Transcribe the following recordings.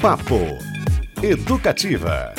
Papo Educativa.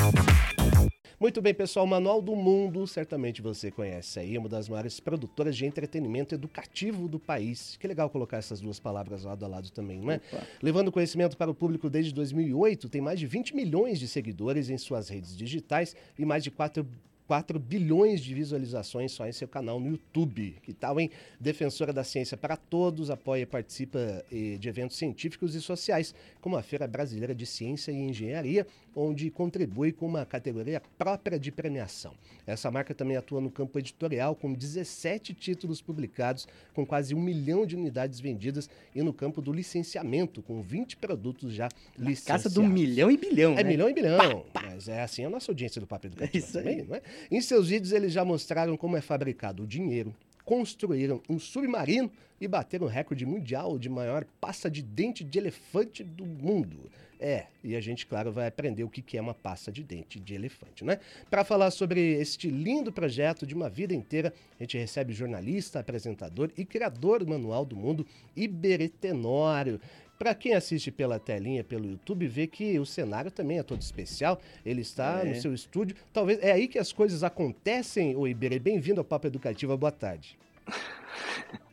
Muito bem, pessoal, Manual do Mundo, certamente você conhece aí, uma das maiores produtoras de entretenimento educativo do país. Que legal colocar essas duas palavras lado a lado também, não é? Opa. Levando conhecimento para o público desde 2008, tem mais de 20 milhões de seguidores em suas redes digitais e mais de 4 4 bilhões de visualizações só em seu canal no YouTube. Que tal, hein? Defensora da Ciência para Todos, apoia e participa eh, de eventos científicos e sociais, como a Feira Brasileira de Ciência e Engenharia, onde contribui com uma categoria própria de premiação. Essa marca também atua no campo editorial, com 17 títulos publicados, com quase um milhão de unidades vendidas, e no campo do licenciamento, com 20 produtos já licenciados. Casa do milhão e bilhão, É né? milhão e bilhão, pá, pá. mas é assim a nossa audiência do Papo Educativo é isso também, aí. não é? Em seus vídeos, eles já mostraram como é fabricado o dinheiro, construíram um submarino e bateram o recorde mundial de maior pasta de dente de elefante do mundo. É, e a gente, claro, vai aprender o que é uma pasta de dente de elefante, né? Para falar sobre este lindo projeto de uma vida inteira, a gente recebe jornalista, apresentador e criador do Manual do Mundo, Iberê Tenório. Para quem assiste pela telinha, pelo YouTube, vê que o cenário também é todo especial. Ele está é. no seu estúdio. Talvez é aí que as coisas acontecem, o Iberê. Bem-vindo ao Papo Educativo. Boa tarde.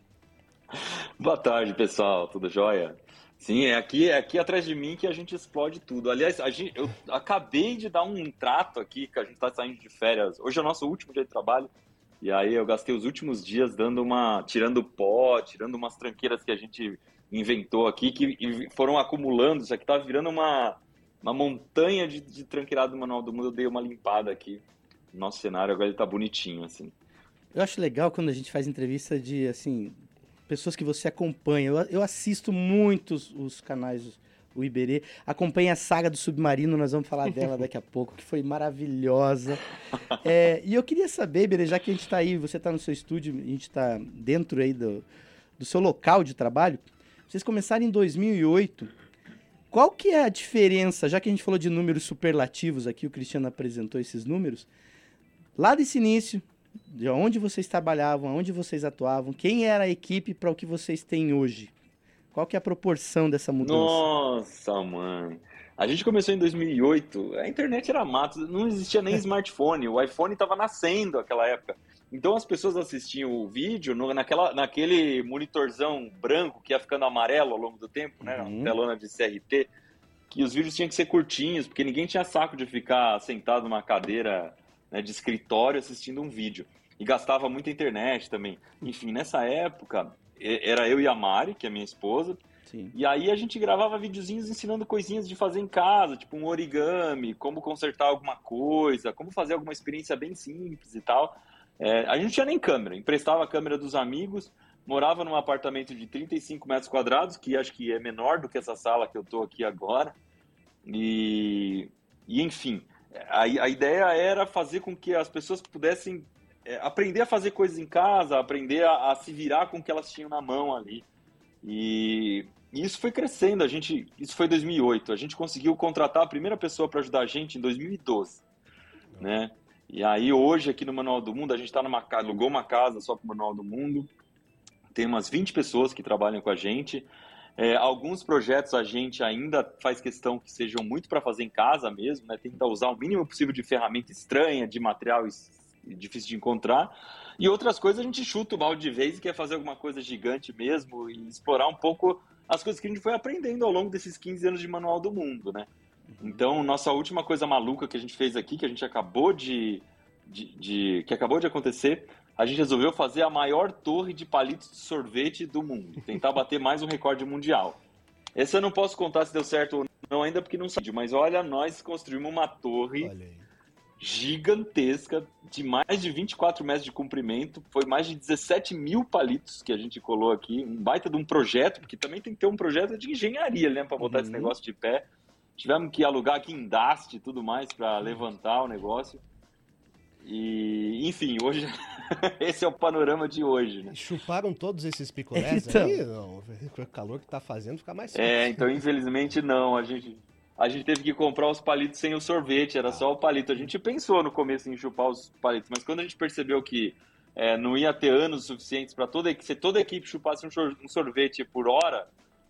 Boa tarde, pessoal. Tudo jóia? Sim, é aqui, é aqui atrás de mim que a gente explode tudo. Aliás, gente, eu acabei de dar um trato aqui, que a gente está saindo de férias. Hoje é o nosso último dia de trabalho. E aí eu gastei os últimos dias dando uma. tirando pó, tirando umas tranqueiras que a gente inventou aqui, que foram acumulando, isso aqui tá virando uma, uma montanha de, de tranqueirado do Manual do Mundo, eu dei uma limpada aqui. Nosso cenário agora ele tá bonitinho, assim. Eu acho legal quando a gente faz entrevista de, assim, pessoas que você acompanha. Eu, eu assisto muitos os canais o Iberê. Acompanha a saga do Submarino, nós vamos falar dela daqui a pouco, que foi maravilhosa. É, e eu queria saber, Iberê, já que a gente está aí, você está no seu estúdio, a gente está dentro aí do, do seu local de trabalho, vocês começaram em 2008. Qual que é a diferença, já que a gente falou de números superlativos aqui, o Cristiano apresentou esses números, lá desse início, de onde vocês trabalhavam, onde vocês atuavam, quem era a equipe para o que vocês têm hoje? Qual que é a proporção dessa mudança? Nossa, mãe. A gente começou em 2008, a internet era mato, não existia nem smartphone, o iPhone estava nascendo naquela época. Então as pessoas assistiam o vídeo no, naquela, naquele monitorzão branco que ia ficando amarelo ao longo do tempo, né? Uhum. telona de CRT, que os vídeos tinham que ser curtinhos, porque ninguém tinha saco de ficar sentado numa cadeira né, de escritório assistindo um vídeo. E gastava muita internet também. Enfim, nessa época, era eu e a Mari, que é minha esposa, Sim. E aí a gente gravava videozinhos ensinando coisinhas de fazer em casa, tipo um origami, como consertar alguma coisa, como fazer alguma experiência bem simples e tal. É, a gente não tinha nem câmera, emprestava a câmera dos amigos, morava num apartamento de 35 metros quadrados, que acho que é menor do que essa sala que eu tô aqui agora. E, e enfim, a, a ideia era fazer com que as pessoas pudessem é, aprender a fazer coisas em casa, aprender a, a, se virar com o que elas tinham na mão ali. E, e isso foi crescendo. A gente, isso foi 2008. A gente conseguiu contratar a primeira pessoa para ajudar a gente em 2012, né? E aí hoje aqui no Manual do Mundo, a gente está numa alugou uma casa só para o Manual do Mundo. Tem umas 20 pessoas que trabalham com a gente. É, alguns projetos a gente ainda faz questão que sejam muito para fazer em casa mesmo, né? Tenta usar o mínimo possível de ferramenta estranha, de material difícil de encontrar. E outras coisas a gente chuta o balde de vez e quer fazer alguma coisa gigante mesmo e explorar um pouco as coisas que a gente foi aprendendo ao longo desses 15 anos de Manual do Mundo, né? Então, nossa última coisa maluca que a gente fez aqui, que a gente acabou de, de, de, que acabou de acontecer, a gente resolveu fazer a maior torre de palitos de sorvete do mundo, tentar bater mais um recorde mundial. Esse eu não posso contar se deu certo ou não ainda porque não sabe, mas olha, nós construímos uma torre gigantesca de mais de 24 metros de comprimento, foi mais de 17 mil palitos que a gente colou aqui, um baita de um projeto, porque também tem que ter um projeto de engenharia, né, para botar uhum. esse negócio de pé. Tivemos que alugar aqui em Dast e tudo mais para levantar o negócio. E, enfim, hoje esse é o panorama de hoje, né? Chuparam todos esses picolés então... aí? Não, o calor que tá fazendo fica mais É, então infelizmente não. A gente, a gente teve que comprar os palitos sem o sorvete, era só o palito. A gente pensou no começo em chupar os palitos, mas quando a gente percebeu que é, não ia ter anos suficientes para toda, se toda a equipe chupasse um sorvete por hora,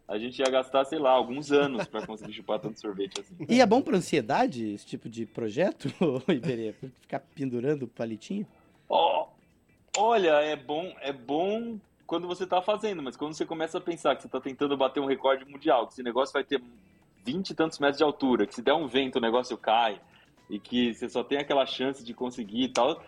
a gente ia gastar, sei lá, alguns anos para conseguir chupar tanto sorvete assim. E é bom para ansiedade esse tipo de projeto, Iberê? Ficar pendurando o palitinho? Oh, olha, é bom, é bom quando você está fazendo, mas quando você começa a pensar que você está tentando bater um recorde mundial, que esse negócio vai ter 20 e tantos metros de altura, que se der um vento o negócio cai, e que você só tem aquela chance de conseguir e tal,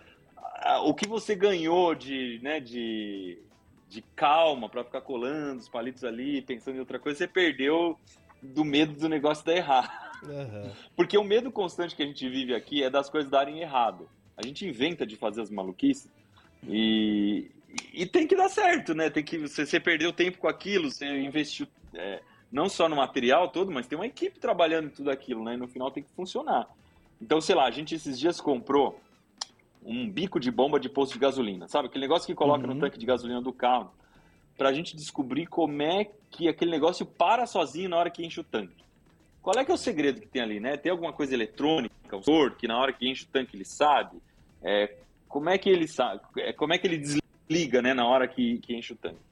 o que você ganhou de, né, de, de calma para ficar colando os palitos ali, pensando em outra coisa, você perdeu do medo do negócio dar errado. Uhum. Porque o medo constante que a gente vive aqui é das coisas darem errado. A gente inventa de fazer as maluquices e, e tem que dar certo, né? Tem que você, você perdeu tempo com aquilo, você investiu é, não só no material todo, mas tem uma equipe trabalhando em tudo aquilo, né? E no final tem que funcionar. Então, sei lá, a gente esses dias comprou um bico de bomba de posto de gasolina, sabe? Aquele negócio que coloca uhum. no tanque de gasolina do carro, para a gente descobrir como é que aquele negócio para sozinho na hora que enche o tanque. Qual é que é o segredo que tem ali, né? Tem alguma coisa eletrônica, o motor, que na hora que enche o tanque ele sabe? É, como é que ele sabe? É, como é que ele desliga, né, na hora que, que enche o tanque?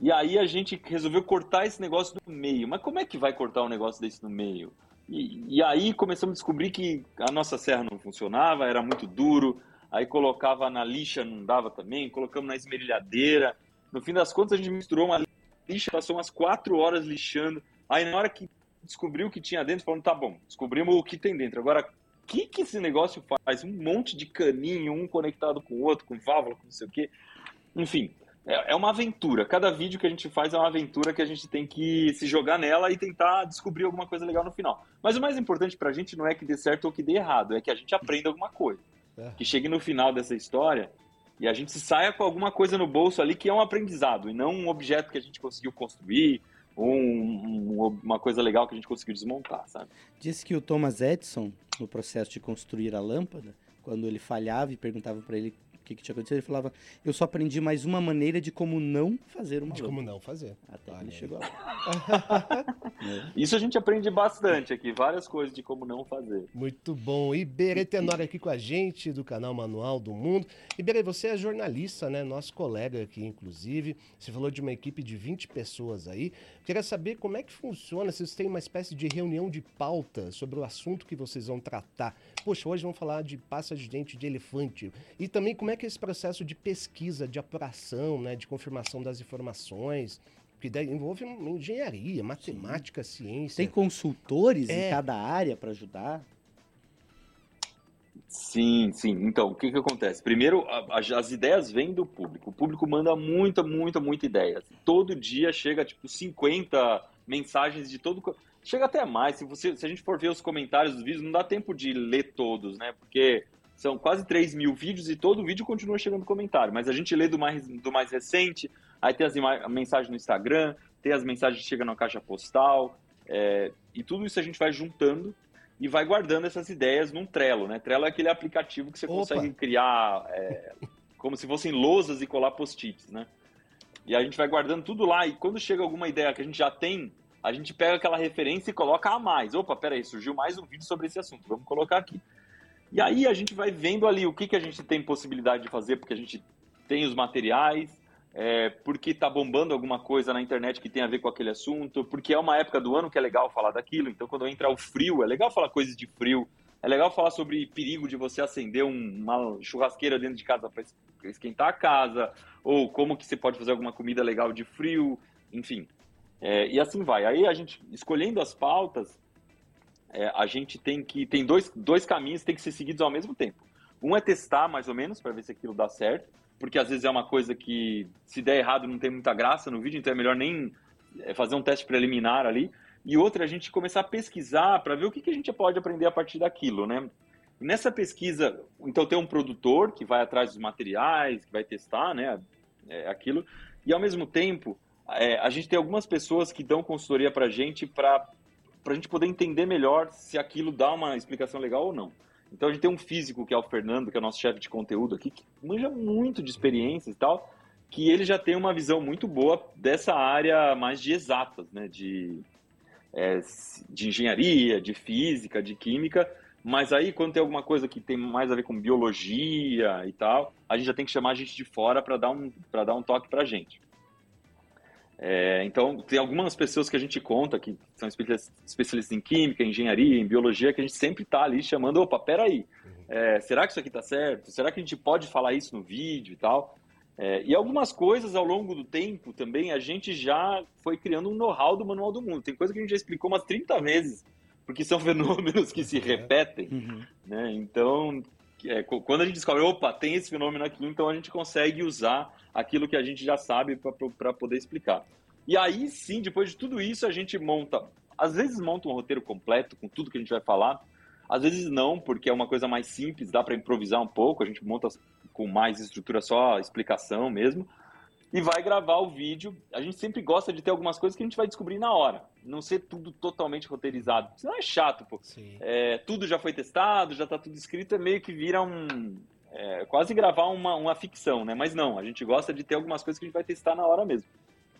E aí a gente resolveu cortar esse negócio no meio. Mas como é que vai cortar um negócio desse no meio? E, e, aí começamos a descobrir que a nossa serra não funcionava, era muito duro, aí colocava na lixa, não dava também, colocamos na esmerilhadeira. No fim das contas, a gente misturou uma lixa, passou umas quatro horas lixando. Aí na hora que descobriu o que tinha dentro, falando, tá bom, descobrimos o que tem dentro. Agora, o que, que esse negócio faz? Um monte de caninho, um conectado com o outro, com válvula, com não sei o quê. Enfim, é, é uma aventura. Cada vídeo que a gente faz é uma aventura que a gente tem que se jogar nela e tentar descobrir alguma coisa legal no final. Mas o mais importante pra gente não é que dê certo ou que dê errado, é que a gente aprenda alguma coisa. É. Que chegue no final dessa história e a gente saia com alguma coisa no bolso ali que é um aprendizado e não um objeto que a gente conseguiu construir ou um, um, uma coisa legal que a gente conseguiu desmontar, sabe? Disse que o Thomas Edison, no processo de construir a lâmpada, quando ele falhava e perguntava para ele que, que tinha acontecido, ele falava, eu só aprendi mais uma maneira de como não fazer uma De como não fazer. Até ele chegou lá. Isso a gente aprende bastante aqui, várias coisas de como não fazer. Muito bom. Iberê Tenório aqui com a gente, do canal Manual do Mundo. Iberê, você é jornalista, né? Nosso colega aqui, inclusive. Você falou de uma equipe de 20 pessoas aí. Queria saber como é que funciona, se vocês têm uma espécie de reunião de pauta sobre o assunto que vocês vão tratar. Poxa, hoje vamos falar de pasta de dente de elefante. E também como é que é esse processo de pesquisa, de apuração, né, de confirmação das informações, que envolve engenharia, matemática, Sim. ciência. Tem consultores é. em cada área para ajudar? Sim, sim. Então, o que, que acontece? Primeiro, a, a, as ideias vêm do público. O público manda muita, muita, muita ideia. Todo dia chega, tipo, 50 mensagens de todo... Chega até mais. Se, você, se a gente for ver os comentários dos vídeos, não dá tempo de ler todos, né? Porque são quase 3 mil vídeos e todo vídeo continua chegando comentário. Mas a gente lê do mais, do mais recente, aí tem as mensagens no Instagram, tem as mensagens que chegam na caixa postal, é, e tudo isso a gente vai juntando e vai guardando essas ideias num Trello, né? Trello é aquele aplicativo que você Opa. consegue criar é, como se fossem lousas e colar post-its, né? E a gente vai guardando tudo lá e quando chega alguma ideia que a gente já tem, a gente pega aquela referência e coloca a mais. Opa, peraí, surgiu mais um vídeo sobre esse assunto, vamos colocar aqui. E aí a gente vai vendo ali o que, que a gente tem possibilidade de fazer, porque a gente tem os materiais, é, porque está bombando alguma coisa na internet que tem a ver com aquele assunto, porque é uma época do ano que é legal falar daquilo. Então, quando entra o frio, é legal falar coisas de frio, é legal falar sobre perigo de você acender uma churrasqueira dentro de casa para esquentar a casa, ou como que você pode fazer alguma comida legal de frio, enfim. É, e assim vai. Aí a gente, escolhendo as pautas, é, a gente tem que. Tem dois, dois caminhos que tem que ser seguidos ao mesmo tempo. Um é testar mais ou menos para ver se aquilo dá certo porque às vezes é uma coisa que, se der errado, não tem muita graça no vídeo, então é melhor nem é, fazer um teste preliminar ali. E outra, a gente começar a pesquisar para ver o que, que a gente pode aprender a partir daquilo, né? Nessa pesquisa, então tem um produtor que vai atrás dos materiais, que vai testar, né, é, aquilo, e ao mesmo tempo é, a gente tem algumas pessoas que dão consultoria para gente para a gente poder entender melhor se aquilo dá uma explicação legal ou não. Então a gente tem um físico que é o Fernando, que é o nosso chefe de conteúdo aqui, que manja muito de experiências e tal, que ele já tem uma visão muito boa dessa área mais de exatas, né? De, é, de engenharia, de física, de química. Mas aí, quando tem alguma coisa que tem mais a ver com biologia e tal, a gente já tem que chamar a gente de fora para dar, um, dar um toque para gente. É, então, tem algumas pessoas que a gente conta que são especialistas em química, engenharia, em biologia, que a gente sempre está ali chamando, opa, peraí, é, será que isso aqui está certo? Será que a gente pode falar isso no vídeo e tal? É, e algumas coisas ao longo do tempo também a gente já foi criando um know-how do Manual do Mundo. Tem coisa que a gente já explicou umas 30 vezes, porque são fenômenos que se repetem. Uhum. Né? Então, é, quando a gente descobre, opa, tem esse fenômeno aqui, então a gente consegue usar aquilo que a gente já sabe para poder explicar. E aí sim, depois de tudo isso, a gente monta, às vezes monta um roteiro completo com tudo que a gente vai falar, às vezes não, porque é uma coisa mais simples, dá para improvisar um pouco, a gente monta com mais estrutura só explicação mesmo. E vai gravar o vídeo. A gente sempre gosta de ter algumas coisas que a gente vai descobrir na hora. Não ser tudo totalmente roteirizado. Senão é chato, pô. É, tudo já foi testado, já tá tudo escrito, é meio que vira um. É, quase gravar uma, uma ficção, né? Mas não, a gente gosta de ter algumas coisas que a gente vai testar na hora mesmo.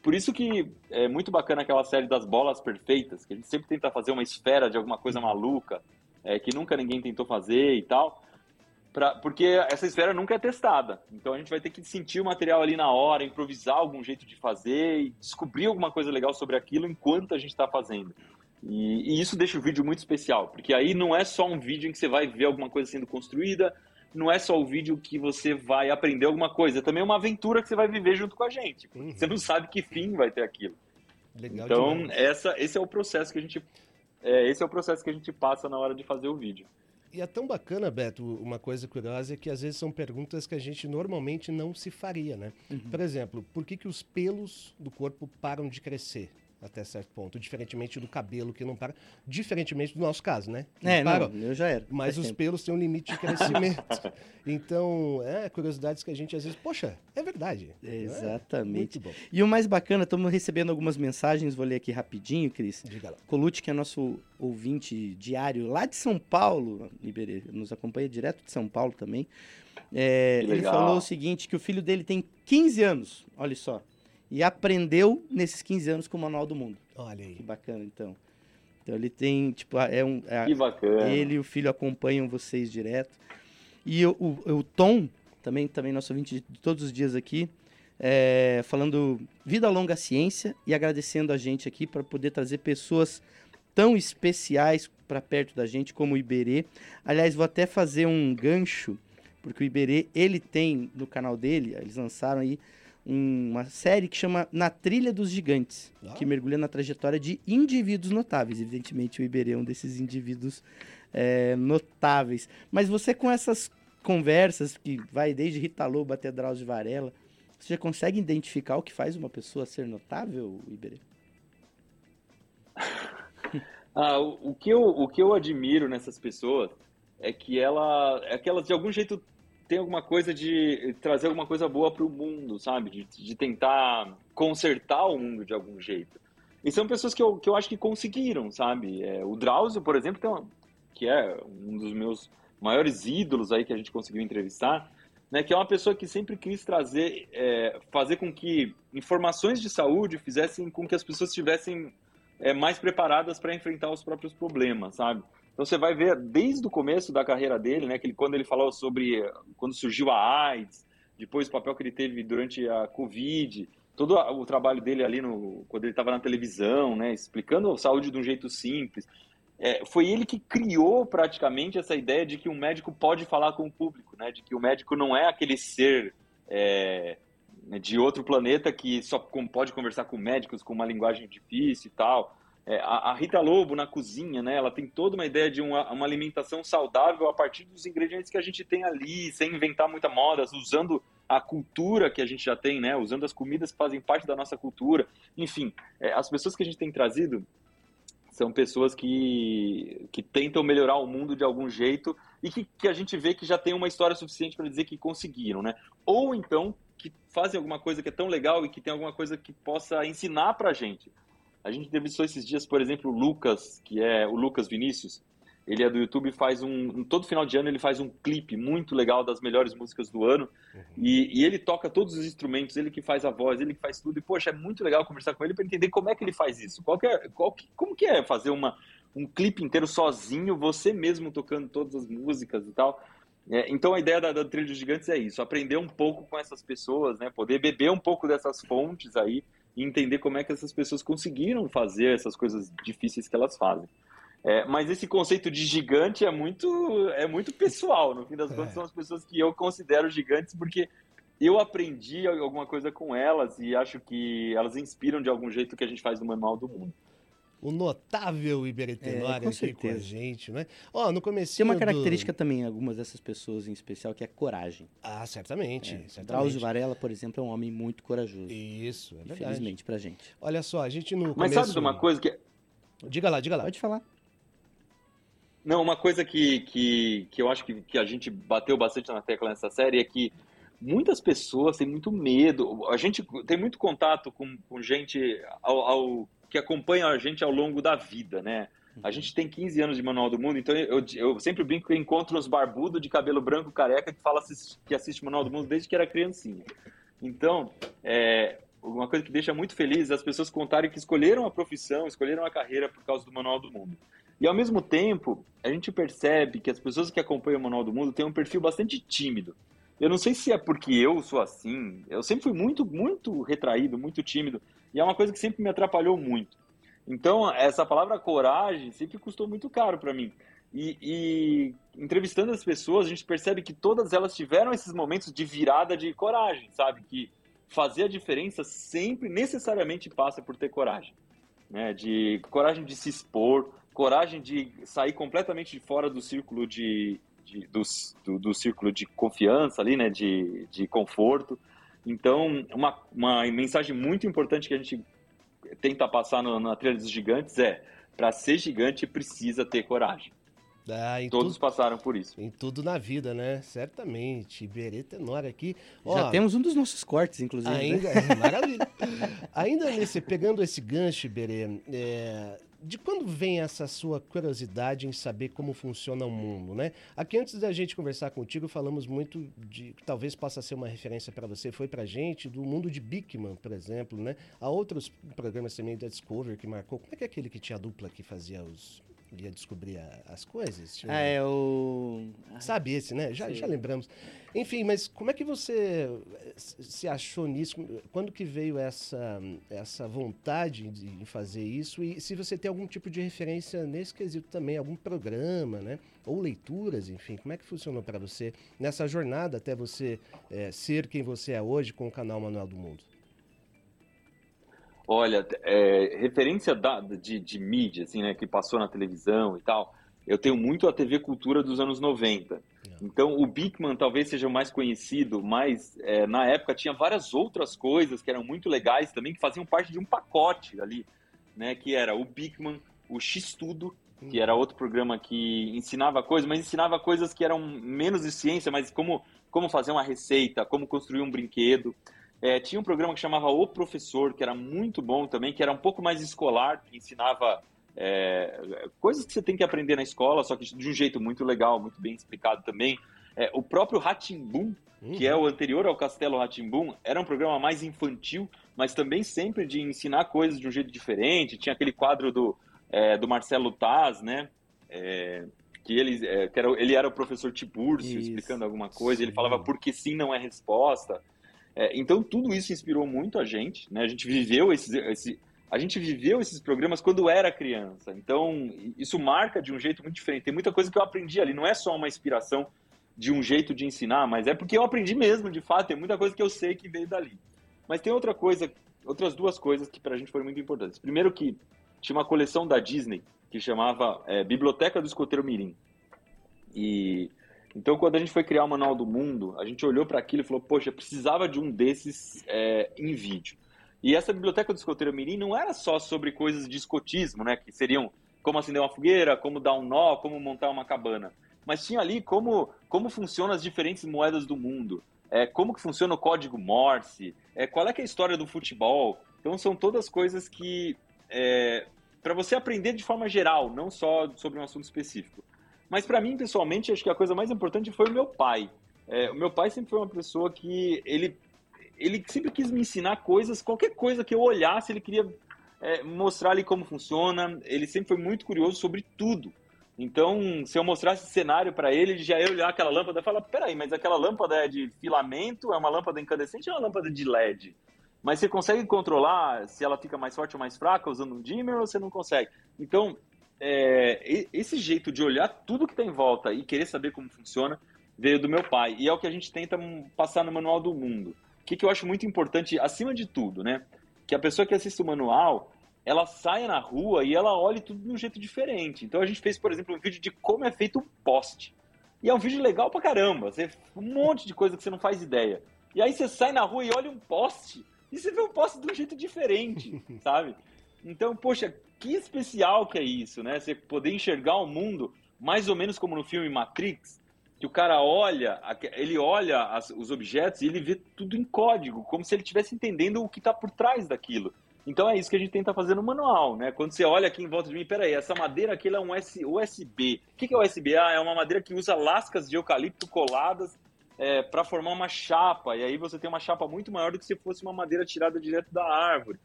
Por isso que é muito bacana aquela série das bolas perfeitas, que a gente sempre tenta fazer uma esfera de alguma coisa maluca, é, que nunca ninguém tentou fazer e tal. Pra, porque essa esfera nunca é testada. Então a gente vai ter que sentir o material ali na hora, improvisar algum jeito de fazer e descobrir alguma coisa legal sobre aquilo enquanto a gente está fazendo. E, e, isso deixa o vídeo muito especial, porque aí não é só um vídeo em que você vai ver alguma coisa sendo construída, não é só o vídeo que você vai aprender alguma coisa, é também uma aventura que você vai viver junto com a gente. Uhum. Você não sabe que fim vai ter aquilo. Legal então, essa, esse é o processo que a gente é, esse é o processo que a gente passa na hora de fazer o vídeo. E é tão bacana, Beto, uma coisa curiosa é que às vezes são perguntas que a gente normalmente não se faria, né? Uhum. Por exemplo, por que, que os pelos do corpo param de crescer? Até certo ponto, diferentemente do cabelo que não para, diferentemente do nosso caso, né? é, não, eu já era. Mas os tempo. pelos têm um limite de crescimento. então, é, curiosidades que a gente às vezes, poxa, é verdade. É, exatamente. É? E o mais bacana, estamos recebendo algumas mensagens, vou ler aqui rapidinho, Cris. Diga lá. Colute, que é nosso ouvinte diário lá de São Paulo, Iberê, nos acompanha direto de São Paulo também. É, ele falou o seguinte, que o filho dele tem 15 anos, olha só e aprendeu nesses 15 anos com o Manual do Mundo. Olha aí. Que bacana, então. Então ele tem, tipo, é um. É, que bacana. Ele e o filho acompanham vocês direto. E o, o, o Tom, também, também nosso ouvinte de todos os dias aqui, é, falando vida longa à ciência e agradecendo a gente aqui para poder trazer pessoas tão especiais para perto da gente como o Iberê. Aliás, vou até fazer um gancho, porque o Iberê, ele tem no canal dele, eles lançaram aí uma série que chama Na Trilha dos Gigantes, ah. que mergulha na trajetória de indivíduos notáveis. Evidentemente, o Iberê é um desses indivíduos é, notáveis. Mas você, com essas conversas, que vai desde Rita Lobo até Drauzio Varela, você já consegue identificar o que faz uma pessoa ser notável, Iberê? ah, o, o, que eu, o que eu admiro nessas pessoas é que, ela, é que elas, de algum jeito, tem alguma coisa de trazer alguma coisa boa para o mundo, sabe? De, de, tentar consertar o mundo de algum jeito. E são pessoas que eu, que eu acho que conseguiram, sabe? É, o Drauzio, por exemplo, uma, que é um dos meus maiores ídolos aí que a gente conseguiu entrevistar, né? Que é uma pessoa que sempre quis trazer, é, fazer com que informações de saúde fizessem com que as pessoas estivessem é, mais preparadas para enfrentar os próprios problemas, sabe? Então você vai ver desde o começo da carreira dele, né, que ele, quando ele falou sobre quando surgiu a AIDS, depois o papel que ele teve durante a Covid, todo o trabalho dele ali no, quando ele estava na televisão, né, explicando a saúde de um jeito simples. É, foi ele que criou praticamente essa ideia de que um médico pode falar com o público, né, de que o médico não é aquele ser é, de outro planeta que só pode conversar com médicos com uma linguagem difícil e tal. É, a, a, Rita Lobo na cozinha, né? Ela tem toda uma ideia de uma, uma, alimentação saudável a partir dos ingredientes que a gente tem ali, sem inventar muita moda, usando a cultura que a gente já tem, né? Usando as comidas que fazem parte da nossa cultura. Enfim, é, as pessoas que a gente tem trazido são pessoas que, que tentam melhorar o mundo de algum jeito e que, que a gente vê que já tem uma história suficiente para dizer que conseguiram, né? Ou então que fazem alguma coisa que é tão legal e que tem alguma coisa que possa ensinar para a gente. A gente entrevistou esses dias, por exemplo, o Lucas, que é o Lucas Vinícius. Ele é do YouTube faz um. Todo final de ano ele faz um clipe muito legal das melhores músicas do ano. Uhum. E, e, ele toca todos os instrumentos, ele que faz a voz, ele que faz tudo. E, poxa, é muito legal conversar com ele para entender como é que ele faz isso. Qual é, qual que, como que é fazer uma, um clipe inteiro sozinho, você mesmo tocando todas as músicas e tal. É, então a ideia da, da Trilha dos Gigantes é isso, aprender um pouco com essas pessoas, né? Poder beber um pouco dessas fontes aí e entender como é que essas pessoas conseguiram fazer essas coisas difíceis que elas fazem. É, mas esse conceito de gigante é muito, é muito pessoal. No fim das contas, é. são as pessoas que eu considero gigantes porque eu aprendi alguma coisa com elas e acho que elas inspiram de algum jeito o que a gente faz no Manual do Mundo. O notável Ibertenor é, aqui certeza. com a gente, né? Ó, no começo Tem uma característica do... também, algumas dessas pessoas em especial, que é coragem. Ah, certamente. É. certamente. Drauzio Varela, por exemplo, é um homem muito corajoso. Isso, é verdade. Infelizmente pra gente. Olha só, a gente no Mas começo... sabe de uma coisa que... Diga lá, diga lá. Pode falar. Não, uma coisa que, que, que eu acho que, que a gente bateu bastante na tecla nessa série é que muitas pessoas têm muito medo. A gente tem muito contato com, com gente ao, ao, que acompanha a gente ao longo da vida, né? A gente tem 15 anos de Manual do Mundo, então eu, eu sempre brinco que eu encontro uns barbudos de cabelo branco careca que fala que assiste Manual do Mundo desde que era criancinha. Então, é, uma coisa que deixa muito feliz é as pessoas contarem que escolheram a profissão, escolheram a carreira por causa do Manual do Mundo. E ao mesmo tempo, a gente percebe que as pessoas que acompanham o Manual do Mundo têm um perfil bastante tímido. Eu não sei se é porque eu sou assim, eu sempre fui muito, muito retraído, muito tímido, e é uma coisa que sempre me atrapalhou muito. Então, essa palavra coragem sempre custou muito caro para mim. E, e, entrevistando as pessoas, a gente percebe que todas elas tiveram esses momentos de virada de coragem, sabe? Que fazer a diferença sempre, necessariamente, passa por ter coragem. Né? De coragem de se expor, coragem de sair completamente fora do círculo de, de do, do, do, círculo de confiança ali, né, de, de conforto. Então, uma, uma mensagem muito importante que a gente tenta passar no, na trilha dos gigantes é, para ser gigante precisa ter coragem. Ah, Todos tudo, passaram por isso. Em tudo na vida, né? Certamente. Iberê Tenor aqui. Já temos um dos nossos cortes, inclusive. Né? Ainda, né? maravilha. ainda nesse, pegando esse gancho, Iberê, é, de quando vem essa sua curiosidade em saber como funciona o mundo, né? Aqui antes da gente conversar contigo, falamos muito de que talvez possa ser uma referência para você, foi pra gente do mundo de Bigman, por exemplo, né? Há outros programas também da Discovery que marcou. Como é que é aquele que tinha a dupla que fazia os ia descobrir a, as coisas. Ah, é o. Sabe esse, né? Já, já lembramos. Enfim, mas como é que você se achou nisso? Quando que veio essa, essa vontade de fazer isso? E se você tem algum tipo de referência nesse quesito também, algum programa, né? Ou leituras, enfim, como é que funcionou para você nessa jornada até você é, ser quem você é hoje com o canal Manual do Mundo? Olha, é, referência da, de, de, mídia, assim, né, que passou na televisão e tal, eu tenho muito a TV Cultura dos anos 90. Então, o Bigman talvez seja o mais conhecido, mas é, na época tinha várias outras coisas que eram muito legais também, que faziam parte de um pacote ali, né, que era o Bigman, o X-Tudo, que era outro programa que ensinava coisas, mas ensinava coisas que eram menos de ciência, mas como, como fazer uma receita, como construir um brinquedo. É, tinha um programa que chamava O Professor, que era muito bom também, que era um pouco mais escolar, que ensinava é, coisas que você tem que aprender na escola, só que de um jeito muito legal, muito bem explicado também. É, o próprio Ratimbum, uhum. que é o anterior ao Castelo Ratimbum, era um programa mais infantil, mas também sempre de ensinar coisas de um jeito diferente. Tinha aquele quadro do, é, do Marcelo Taz, né? É, que ele, é, que era, ele era o professor Tiburcio, Isso. explicando alguma coisa, ele falava porque sim não é resposta. É, então tudo isso inspirou muito a gente, né? A gente viveu esses, esse, a gente viveu esses programas quando era criança. Então isso marca de um jeito muito diferente. Tem muita coisa que eu aprendi ali. Não é só uma inspiração de um jeito de ensinar, mas é porque eu aprendi mesmo, de fato. Tem muita coisa que eu sei que veio dali. Mas tem outra coisa, outras duas coisas que para a gente foram muito importantes. Primeiro que tinha uma coleção da Disney que chamava é, Biblioteca do Escoteiro Mirim. E então, quando a gente foi criar o Manual do Mundo, a gente olhou para aquilo e falou: Poxa, precisava de um desses é, em vídeo. E essa biblioteca do escoteiro mirim não era só sobre coisas de escotismo, né? Que seriam como acender uma fogueira, como dar um nó, como montar uma cabana. Mas tinha ali como, como funcionam as diferentes moedas do mundo, é, como que funciona o código Morse, é, qual é, é a história do futebol. Então são todas coisas que é, para você aprender de forma geral, não só sobre um assunto específico. Mas para mim, pessoalmente, acho que a coisa mais importante foi o meu pai. É, o meu pai sempre foi uma pessoa que ele, ele sempre quis me ensinar coisas, qualquer coisa que eu olhasse, ele queria é, mostrar ali como funciona. Ele sempre foi muito curioso sobre tudo. Então, se eu mostrasse cenário para ele, ele já ia olhar aquela lâmpada e falar: peraí, mas aquela lâmpada é de filamento, é uma lâmpada incandescente ou é uma lâmpada de LED? Mas você consegue controlar se ela fica mais forte ou mais fraca usando um dimmer ou você não consegue? Então, é, esse jeito de olhar tudo que tem em volta e querer saber como funciona veio do meu pai. E é o que a gente tenta passar no Manual do Mundo. O que, que eu acho muito importante, acima de tudo, né? Que a pessoa que assiste o manual, ela saia na rua e ela olhe tudo de um jeito diferente. Então a gente fez, por exemplo, um vídeo de como é feito um poste. E é um vídeo legal pra caramba. Você, um monte de coisa que você não faz ideia. E aí você sai na rua e olha um poste. E você vê um poste de um jeito diferente, sabe? Então, poxa, que especial que é isso, né? Você poder enxergar o mundo mais ou menos como no filme Matrix, que o cara olha, ele olha as, os objetos e ele vê tudo em código, como se ele estivesse entendendo o que está por trás daquilo. Então é isso que a gente tenta fazer no manual, né? Quando você olha aqui em volta de mim, peraí, essa madeira aqui é um USB. O que é USB? Ah, é uma madeira que usa lascas de eucalipto coladas é, para formar uma chapa. E aí você tem uma chapa muito maior do que se fosse uma madeira tirada direto da árvore.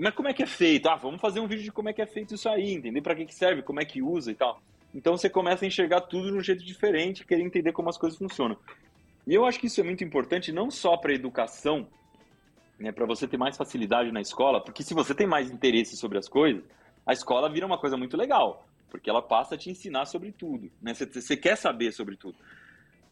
Mas como é que é feito? Ah, vamos fazer um vídeo de como é que é feito isso aí, entender para que, que serve, como é que usa e tal. Então você começa a enxergar tudo de um jeito diferente, querer entender como as coisas funcionam. E eu acho que isso é muito importante não só para a educação, né, para você ter mais facilidade na escola, porque se você tem mais interesse sobre as coisas, a escola vira uma coisa muito legal, porque ela passa a te ensinar sobre tudo, né? Você, você quer saber sobre tudo.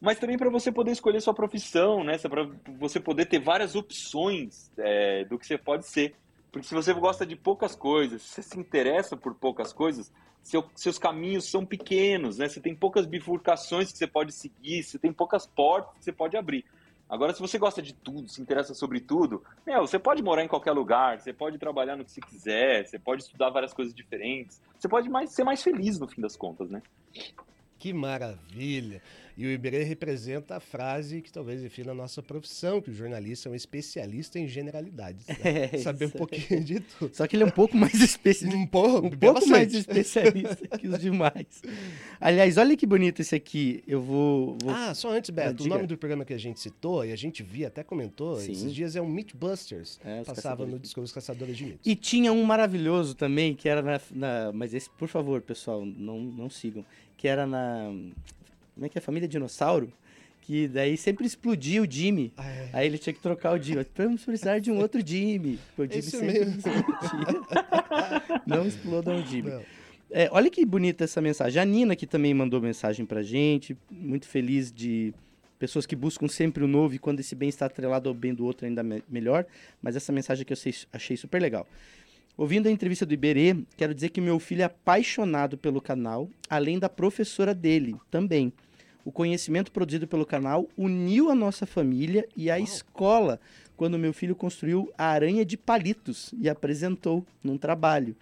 Mas também para você poder escolher sua profissão, né? Para você poder ter várias opções é, do que você pode ser. Porque se você gosta de poucas coisas, se você se interessa por poucas coisas, seu, seus caminhos são pequenos, né? Você tem poucas bifurcações que você pode seguir, você tem poucas portas que você pode abrir. Agora, se você gosta de tudo, se interessa sobre tudo, meu, você pode morar em qualquer lugar, você pode trabalhar no que você quiser, você pode estudar várias coisas diferentes, você pode mais, ser mais feliz no fim das contas, né? Que maravilha! E o Iberê representa a frase que talvez defina a nossa profissão, que o jornalista é um especialista em generalidades. Né? É, Saber um pouquinho de tudo. Só que ele é um pouco mais especialista. Um, pouco, um pouco mais especialista que os demais. Aliás, olha que bonito esse aqui. Eu vou. vou... Ah, só antes, Beto, ah, o nome do programa que a gente citou, e a gente via, até comentou, Sim. esses dias é o Meatbusters. É, Passava no Disco dos Caçadores de Mitos. E tinha um maravilhoso também, que era na, na. Mas esse, por favor, pessoal, não, não sigam. Que era na como é que é? Família Dinossauro. Que daí sempre explodia o Jimmy. Ah, é. Aí ele tinha que trocar o Jimmy. Vamos precisar de um outro Jimmy. O Jimmy Isso sempre mesmo. Não explodam o Jimmy. É, olha que bonita essa mensagem. A Nina que também mandou mensagem pra gente. Muito feliz de pessoas que buscam sempre o novo e quando esse bem está atrelado ao bem do outro ainda me melhor. Mas essa mensagem que eu achei super legal. Ouvindo a entrevista do Iberê, quero dizer que meu filho é apaixonado pelo canal, além da professora dele também. O conhecimento produzido pelo canal uniu a nossa família e a Uau. escola quando meu filho construiu a aranha de palitos e apresentou num trabalho.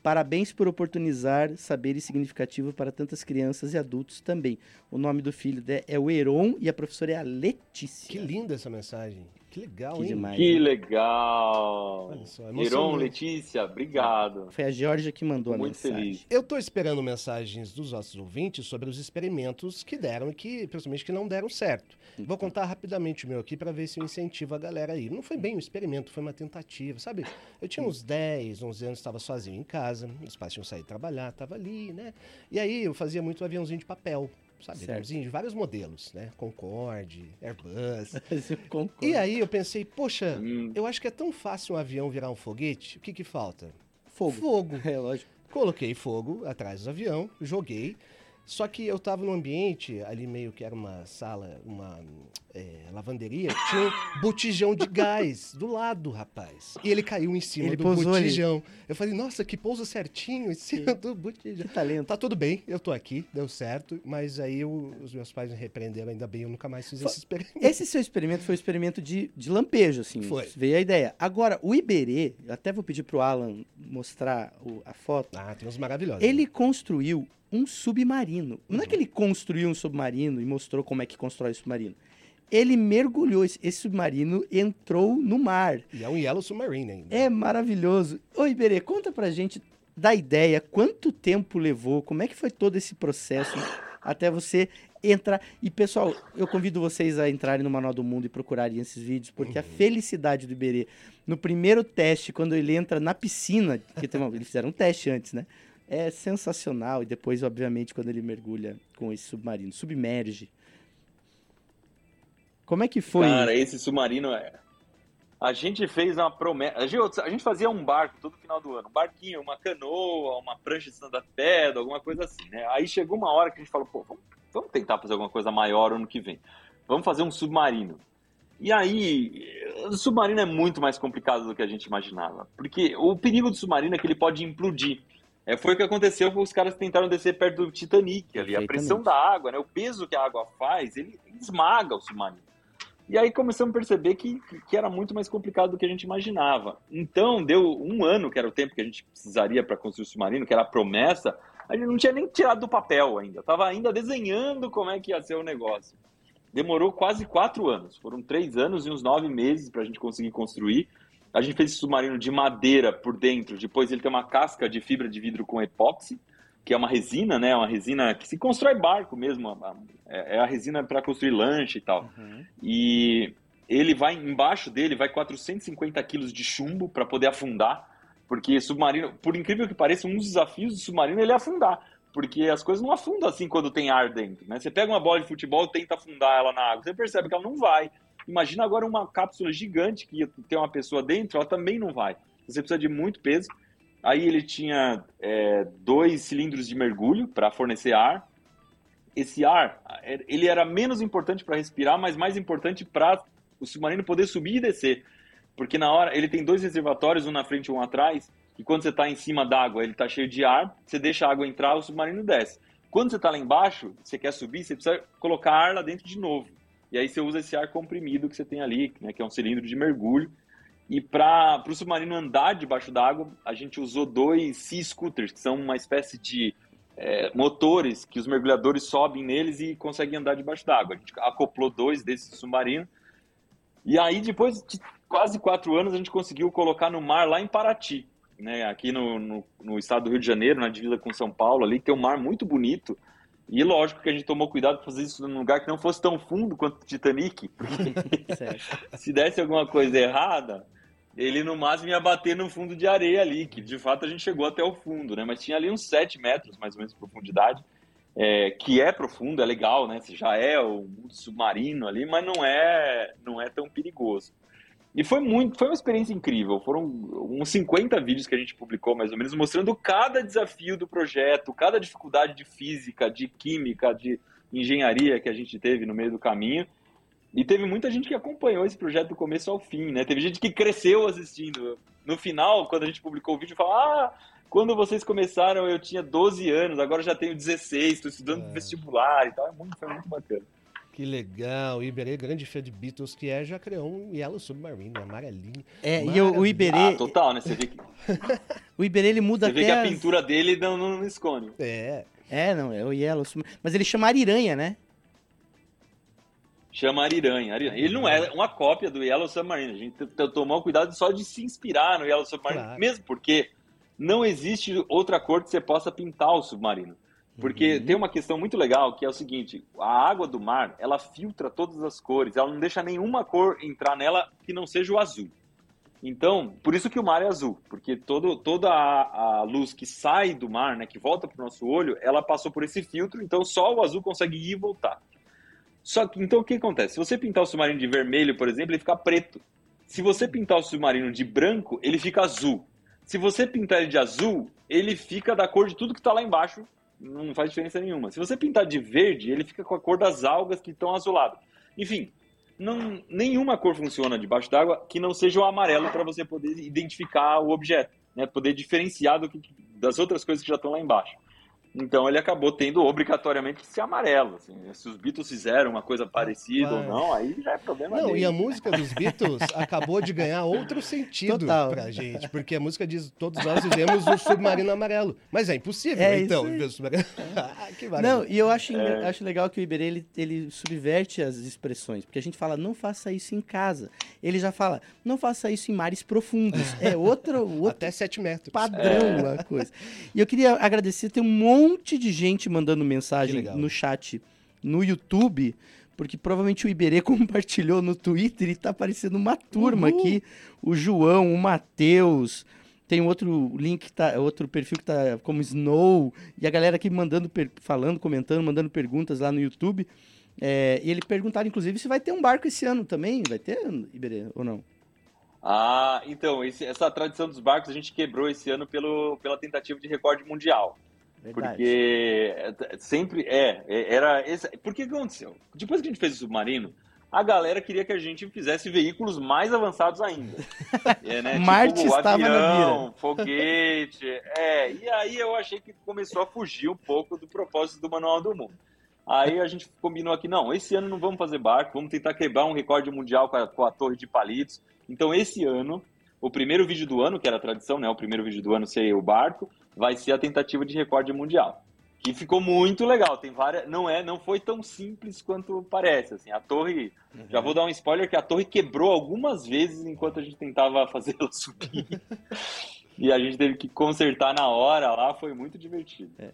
Parabéns por oportunizar saberes significativos para tantas crianças e adultos também. O nome do filho é o Heron e a professora é a Letícia. Que linda essa mensagem. Que legal, que hein? Demais, que né? legal. Iron, Letícia, obrigado. Foi a Georgia que mandou a muito mensagem. Feliz. Eu estou esperando mensagens dos nossos ouvintes sobre os experimentos que deram e que, principalmente, que não deram certo. Vou então. contar rapidamente o meu aqui para ver se eu incentivo a galera aí. Não foi bem um experimento, foi uma tentativa, sabe? Eu tinha uns 10, 11 anos, estava sozinho em casa, os pais tinham saído trabalhar, estava ali, né? E aí eu fazia muito aviãozinho de papel sabe? Certo. de vários modelos, né? Concorde, Airbus. e aí eu pensei, poxa, hum. eu acho que é tão fácil um avião virar um foguete, o que que falta? Fogo. Fogo. É, lógico. Coloquei fogo atrás do avião, joguei, só que eu tava num ambiente, ali meio que era uma sala, uma é, lavanderia, tinha um botijão de gás do lado, rapaz. E ele caiu em cima ele do botijão. Ali. Eu falei, nossa, que pouso certinho em cima do botijão. Que talento. Tá tudo bem, eu tô aqui, deu certo, mas aí eu, os meus pais me repreenderam, ainda bem, eu nunca mais fiz foi, esse experimento. Esse seu experimento foi um experimento de, de lampejo, assim. Foi. Veio a ideia. Agora, o Iberê, até vou pedir pro Alan mostrar o, a foto. Ah, tem uns maravilhosos. Ele né? construiu um submarino. Não é que ele construiu um submarino e mostrou como é que constrói o submarino. Ele mergulhou, esse submarino entrou no mar. E é um Yellow Submarine ainda. É maravilhoso. Oi, Iberê, conta pra gente da ideia, quanto tempo levou, como é que foi todo esse processo até você entrar. E, pessoal, eu convido vocês a entrarem no Manual do Mundo e procurarem esses vídeos, porque uhum. a felicidade do Iberê, no primeiro teste, quando ele entra na piscina, que uma, eles fizeram um teste antes, né? É sensacional. E depois, obviamente, quando ele mergulha com esse submarino, submerge. Como é que foi? Cara, esse submarino é. A gente fez uma promessa. A gente, fazia um barco todo final do ano. Um barquinho, uma canoa, uma prancha de stand-up pedal, alguma coisa assim, né? Aí chegou uma hora que a gente falou, pô, vamos, vamos tentar fazer alguma coisa maior ano que vem. Vamos fazer um submarino. E aí, o submarino é muito mais complicado do que a gente imaginava. Porque o perigo do submarino é que ele pode implodir. É, foi o que aconteceu os caras tentaram descer perto do Titanic ali. A pressão da água, né, o peso que a água faz, ele esmaga o submarino. E aí começamos a perceber que, que era muito mais complicado do que a gente imaginava. Então, deu um ano, que era o tempo que a gente precisaria para construir o submarino, que era a promessa, a gente não tinha nem tirado do papel ainda. Estava ainda desenhando como é que ia ser o negócio. Demorou quase quatro anos. Foram três anos e uns nove meses para a gente conseguir construir. A gente fez esse submarino de madeira por dentro, depois ele tem uma casca de fibra de vidro com epóxi, que é uma resina, né? Uma resina que se constrói barco mesmo. É, é a resina para construir lanche e tal. Uhum. E ele vai embaixo dele vai 450 quilos de chumbo para poder afundar, porque submarino, por incrível que pareça, um dos desafios do submarino é ele afundar, porque as coisas não afundam assim quando tem ar dentro, né? Você pega uma bola de futebol e tenta afundar ela na água, você percebe que ela não vai. Imagina agora uma cápsula gigante que tem uma pessoa dentro, ela também não vai. Você precisa de muito peso. Aí ele tinha é, dois cilindros de mergulho para fornecer ar. Esse ar, ele era menos importante para respirar, mas mais importante para o submarino poder subir e descer. Porque na hora, ele tem dois reservatórios, um na frente e um atrás, e quando você está em cima d'água, ele está cheio de ar, você deixa a água entrar, o submarino desce. Quando você está lá embaixo, você quer subir, você precisa colocar ar lá dentro de novo. E aí você usa esse ar comprimido que você tem ali, né, que é um cilindro de mergulho. E para o submarino andar debaixo d'água, a gente usou dois sea scooters, que são uma espécie de é, motores que os mergulhadores sobem neles e conseguem andar debaixo d'água. A gente acoplou dois desses submarinos. E aí, depois de quase quatro anos, a gente conseguiu colocar no mar lá em Paraty, né, aqui no, no, no estado do Rio de Janeiro, na divisa com São Paulo, ali, tem um mar muito bonito. E lógico que a gente tomou cuidado para fazer isso num lugar que não fosse tão fundo quanto o Titanic, porque se desse alguma coisa errada, ele no máximo ia bater no fundo de areia ali, que de fato a gente chegou até o fundo, né? Mas tinha ali uns 7 metros mais ou menos de profundidade, é, que é profundo, é legal, né? Você já é o mundo submarino ali, mas não é, não é tão perigoso. E foi muito, foi uma experiência incrível. Foram uns 50 vídeos que a gente publicou, mais ou menos, mostrando cada desafio do projeto, cada dificuldade de física, de química, de engenharia que a gente teve no meio do caminho. E teve muita gente que acompanhou esse projeto do começo ao fim, né? Teve gente que cresceu assistindo. No final, quando a gente publicou o vídeo, falou: Ah, quando vocês começaram eu tinha 12 anos, agora já tenho 16, estou estudando é. vestibular e tal. É muito, foi muito bacana. Que legal. O Iberê, grande fã de Beatles, que é, já criou um Yellow Submarine, amarelinho. É, e o, o Iberê... Ah, total, né? Você vê que... o Iberê, ele muda Você até vê que a pintura dele não, não, não esconde. É. É, não, é o Yellow Submarine. Mas ele chama Ariranha, né? Chama Ariranha. Ariranha. Ele não é uma cópia do Yellow Submarine. A gente tomou cuidado só de se inspirar no Yellow Submarine, claro. mesmo porque não existe outra cor que você possa pintar o submarino. Porque uhum. tem uma questão muito legal que é o seguinte: a água do mar ela filtra todas as cores, ela não deixa nenhuma cor entrar nela que não seja o azul. Então, por isso que o mar é azul, porque todo, toda a, a luz que sai do mar, né, que volta para o nosso olho, ela passou por esse filtro, então só o azul consegue ir e voltar. Só que, então o que acontece? Se você pintar o submarino de vermelho, por exemplo, ele fica preto. Se você pintar o submarino de branco, ele fica azul. Se você pintar ele de azul, ele fica da cor de tudo que está lá embaixo não faz diferença nenhuma. Se você pintar de verde, ele fica com a cor das algas que estão azuladas. Enfim, não, nenhuma cor funciona debaixo d'água que não seja o amarelo para você poder identificar o objeto, né? poder diferenciar do que, das outras coisas que já estão lá embaixo. Então ele acabou tendo obrigatoriamente que ser amarelo. Assim. Se os Beatles fizeram uma coisa parecida ou não, aí já é problema não, dele. E a música dos Beatles acabou de ganhar outro sentido Total. pra gente, porque a música diz todos nós vivemos o submarino amarelo. Mas é impossível, é então, viver o submarino. ah, que Não, e eu acho, é. acho legal que o Iberê ele, ele subverte as expressões, porque a gente fala, não faça isso em casa. Ele já fala, não faça isso em mares profundos. É outro, outro Até 7 metros. Padrão é. a coisa. E eu queria agradecer, tem um monte monte de gente mandando mensagem no chat no YouTube, porque provavelmente o Iberê compartilhou no Twitter e tá aparecendo uma turma Uhul. aqui. O João, o Matheus. Tem outro link que tá, outro perfil que tá como Snow, e a galera aqui mandando, falando, comentando, mandando perguntas lá no YouTube. É, e ele perguntaram, inclusive, se vai ter um barco esse ano também. Vai ter, Iberê, ou não? Ah, então, esse, essa tradição dos barcos a gente quebrou esse ano pelo, pela tentativa de recorde mundial. Verdade. Porque é, sempre é, é, era esse, por que aconteceu? Depois que a gente fez o submarino, a galera queria que a gente fizesse veículos mais avançados ainda. É, né? Marte tipo, estava avião, na mira. foguete. É, e aí eu achei que começou a fugir um pouco do propósito do Manual do Mundo. Aí a gente combinou aqui, não, esse ano não vamos fazer barco, vamos tentar quebrar um recorde mundial com a, com a torre de palitos. Então esse ano, o primeiro vídeo do ano, que era a tradição, né, o primeiro vídeo do ano ser o barco, vai ser a tentativa de recorde mundial. Que ficou muito legal, tem várias, não é, não foi tão simples quanto parece, assim, a torre, já vou dar um spoiler que a torre quebrou algumas vezes enquanto a gente tentava fazer ela subir. e a gente teve que consertar na hora lá, foi muito divertido. É,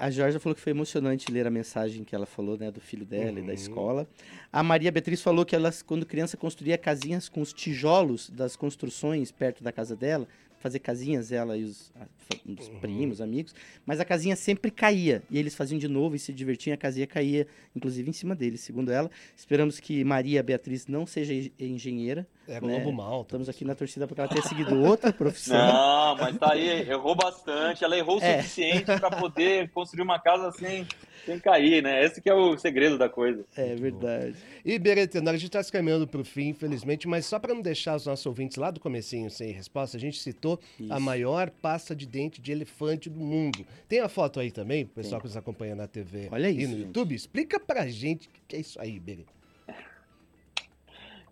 a Georgia falou que foi emocionante ler a mensagem que ela falou, né, do filho dela e da Uhum. escola. A Maria Beatriz falou que ela, quando criança, construía casinhas com os tijolos das construções perto da casa dela, fazer casinhas, ela e os, a- os Uhum. primos, amigos, mas a casinha sempre caía, e eles faziam de novo e se divertiam, a casinha caía, inclusive em cima deles, segundo ela. Esperamos que Maria Beatriz não seja en- engenheira, É Né? Globo Malta. estamos aqui na torcida porque ela tenha seguido outra profissão. Não, mas tá aí, errou bastante. Ela errou o É. suficiente para poder construir uma casa sem, sem cair, né? Esse que é o segredo da coisa. É verdade. E Beretenor, a gente está se caminhando para o fim, infelizmente, mas só para não deixar os nossos ouvintes lá do comecinho sem resposta, a gente citou a Isso. maior pasta de dente de elefante do mundo. Tem a foto aí também, o pessoal que nos acompanha na TV Olha e isso, no gente. YouTube. Explica pra gente o que é isso aí, Berê.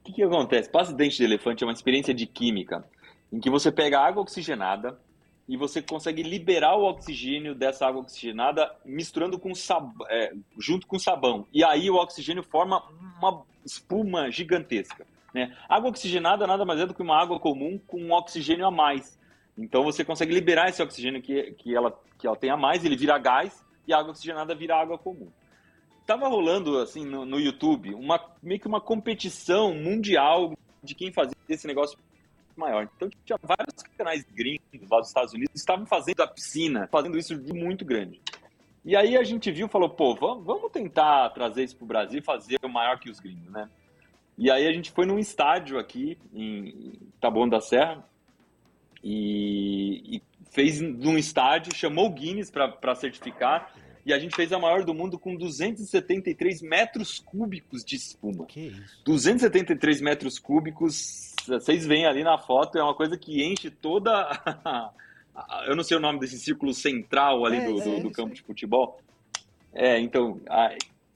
O que, que acontece? Pasta de dente de elefante é uma experiência de química em que você pega água oxigenada e você consegue liberar o oxigênio dessa água oxigenada misturando com sab... é, junto com sabão. E aí o oxigênio forma uma espuma gigantesca. Né? Água oxigenada nada mais é do que uma água comum com um oxigênio a mais. Então você consegue liberar esse oxigênio que, que, ela, que ela tem a mais, ele vira gás e a água oxigenada vira água comum tava rolando assim no, no YouTube uma meio que uma competição mundial de quem fazia esse negócio maior. Então tinha vários canais gringos lá dos Estados Unidos que estavam fazendo a piscina, fazendo isso de muito grande. E aí a gente viu, falou, pô, vamos, tentar trazer isso pro Brasil fazer o maior que os gringos, né? E aí a gente foi num estádio aqui em Taboão da Serra e, e fez num estádio, chamou o Guinness para certificar e a gente fez a maior do mundo com 273 metros cúbicos de espuma. Que isso? 273 metros cúbicos, vocês veem ali na foto, é uma coisa que enche toda. a- Eu não sei o nome desse círculo central ali É, do, é, do- do isso campo de futebol. É, então, a-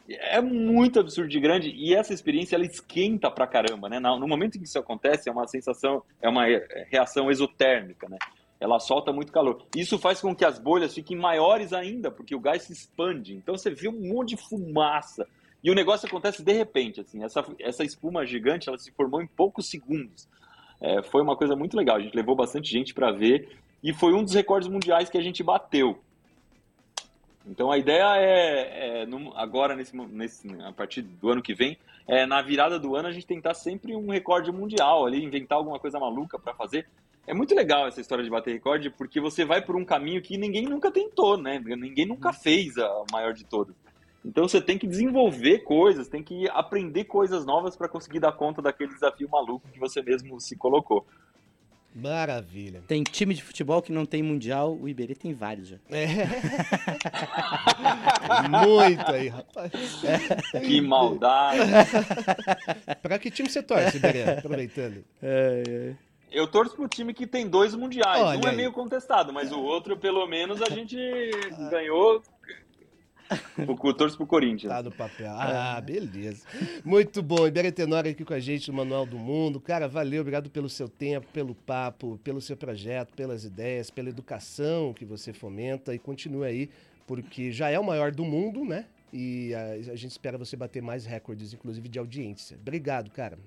é muito absurdo de grande e essa experiência ela esquenta pra caramba, né? No momento em que isso acontece, é uma sensação, é uma é, reação exotérmica, né? Ela solta muito calor. Isso faz com que as bolhas fiquem maiores ainda, porque o gás se expande. Então você vê um monte de fumaça. E o negócio acontece de repente, assim. Essa, essa espuma gigante, ela se formou em poucos segundos. É, foi uma coisa muito legal. A gente levou bastante gente para ver e foi um dos recordes mundiais que a gente bateu. Então a ideia é, é, num- agora nesse, nesse, a partir do ano que vem, é, na virada do ano a gente tentar sempre um recorde mundial ali, inventar alguma coisa maluca para fazer. É muito legal essa história de bater recorde, porque você vai por um caminho que ninguém nunca tentou, né? Ninguém nunca fez a maior de todas. Então você tem que desenvolver coisas, tem que aprender coisas novas para conseguir dar conta daquele desafio maluco que você mesmo se colocou. Maravilha. Tem time de futebol que não tem mundial, o Iberê tem vários já. É. Muito aí, rapaz. Que maldade! Pra que time você torce, Berê? Aproveitando. Eu torço pro time que tem dois mundiais. Olha um é aí. meio contestado, mas o outro, pelo menos, a gente ganhou. Eu torço pro Corinthians. Tá no papel. Ah, beleza. Muito bom. Ibere Tenório aqui com a gente no Manual do Mundo. Cara, valeu. Obrigado pelo seu tempo, pelo papo, pelo seu projeto, pelas ideias, pela educação que você fomenta e continua aí, porque já é o maior do mundo, né? E a, a gente espera você bater mais recordes, inclusive de audiência. Obrigado, cara.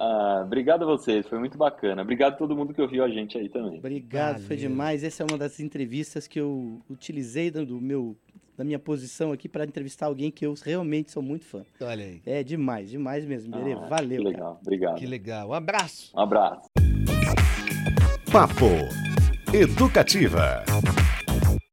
Ah, obrigado a vocês, foi muito bacana. Obrigado a todo mundo que ouviu a gente aí também. Obrigado, foi Valeu. demais. Essa é uma das entrevistas que eu utilizei do meu, da minha posição aqui para entrevistar alguém que eu realmente sou muito fã. Olha aí. É demais, demais mesmo. Ah, Valeu, Que cara. legal, obrigado. Que legal. Um abraço. Um abraço. Papo Educativa.